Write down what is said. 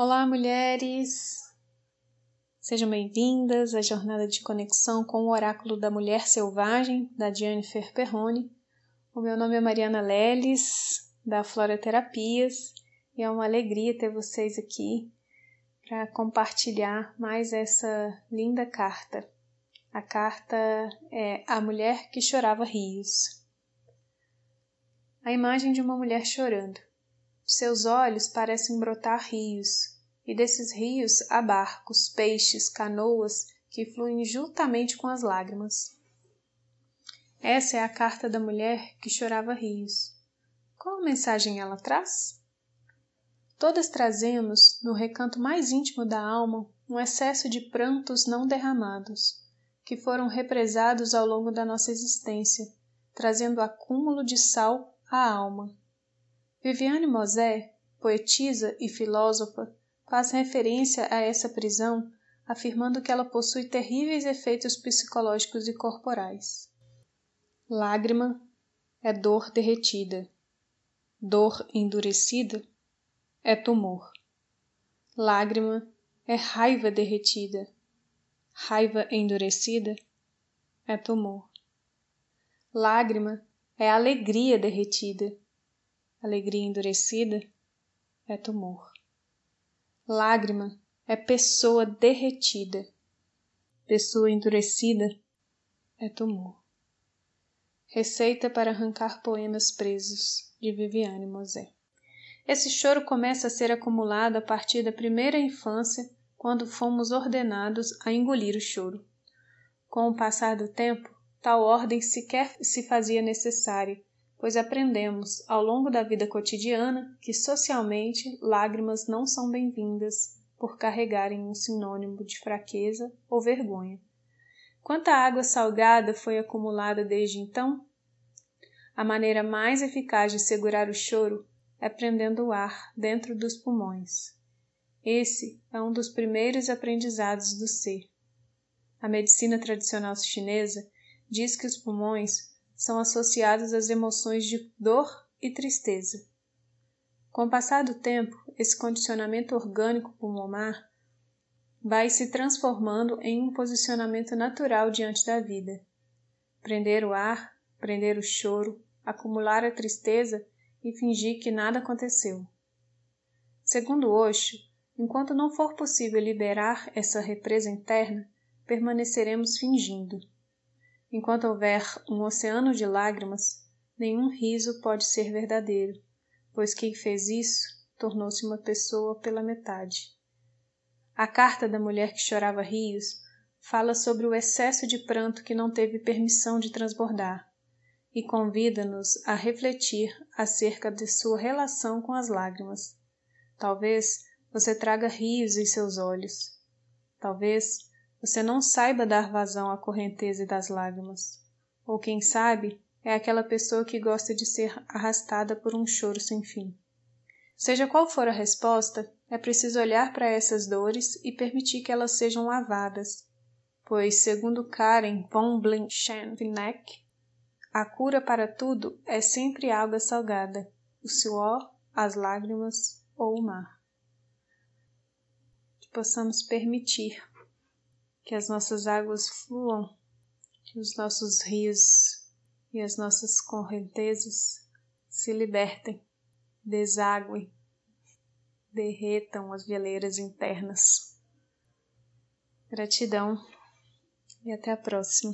Olá, mulheres! Sejam bem-vindas à jornada de conexão com o Oráculo da Mulher Selvagem, da Jennifer Perrone. O meu nome é Mariana Leles, da Flora Terapias, e é uma alegria ter vocês aqui para compartilhar mais essa linda carta. A carta é A Mulher que Chorava Rios. A imagem de uma mulher chorando. Seus olhos parecem brotar rios, e desses rios há barcos, peixes, canoas que fluem juntamente com as lágrimas. Essa é a carta da mulher que chorava rios. Qual mensagem ela traz? Todas trazemos, no recanto mais íntimo da alma, um excesso de prantos não derramados, que foram represados ao longo da nossa existência, trazendo acúmulo de sal à alma Viviane Mosé, poetisa e filósofa, faz referência a essa prisão, afirmando que ela possui terríveis efeitos psicológicos e corporais. Lágrima é dor derretida. Dor endurecida é tumor. Lágrima é raiva derretida. Raiva endurecida é tumor. Lágrima é alegria derretida alegria endurecida é tumor. Lágrima é pessoa derretida. Pessoa endurecida é tumor. Receita para arrancar poemas presos, de Viviane Mosé. Esse choro começa a ser acumulado a partir da primeira infância, quando fomos ordenados a engolir o choro. Com o passar do tempo, tal ordem sequer se fazia necessária, pois aprendemos ao longo da vida cotidiana que socialmente lágrimas não são bem-vindas por carregarem um sinônimo de fraqueza ou vergonha. Quanta água salgada foi acumulada desde então? A maneira mais eficaz de segurar o choro é prendendo o ar dentro dos pulmões. Esse é um dos primeiros aprendizados do ser. A medicina tradicional chinesa diz que os pulmões são associados às emoções de dor e tristeza. Com o passar do tempo, esse condicionamento orgânico pulmonar vai se transformando em um posicionamento natural diante da vida. Prender o ar, prender o choro, acumular a tristeza e fingir que nada aconteceu. Segundo Osho, enquanto não for possível liberar essa represa interna, permaneceremos fingindo. Enquanto houver um oceano de lágrimas, nenhum riso pode ser verdadeiro, pois quem fez isso tornou-se uma pessoa pela metade. A carta da mulher que chorava rios fala sobre o excesso de pranto que não teve permissão de transbordar e convida-nos a refletir acerca de sua relação com as lágrimas. Talvez você traga rios em seus olhos. Talvez você não saiba dar vazão à correnteza das lágrimas. Ou quem sabe, é aquela pessoa que gosta de ser arrastada por um choro sem fim. Seja qual for a resposta, é preciso olhar para essas dores e permitir que elas sejam lavadas, pois, segundo Karen von Blinchen-Vineck, a cura para tudo é sempre água salgada, o suor, as lágrimas ou o mar. Que possamos permitir que as nossas águas fluam, que os nossos rios e as nossas correntezas se libertem, desaguem, derretam as veleiras internas. Gratidão e até a próxima.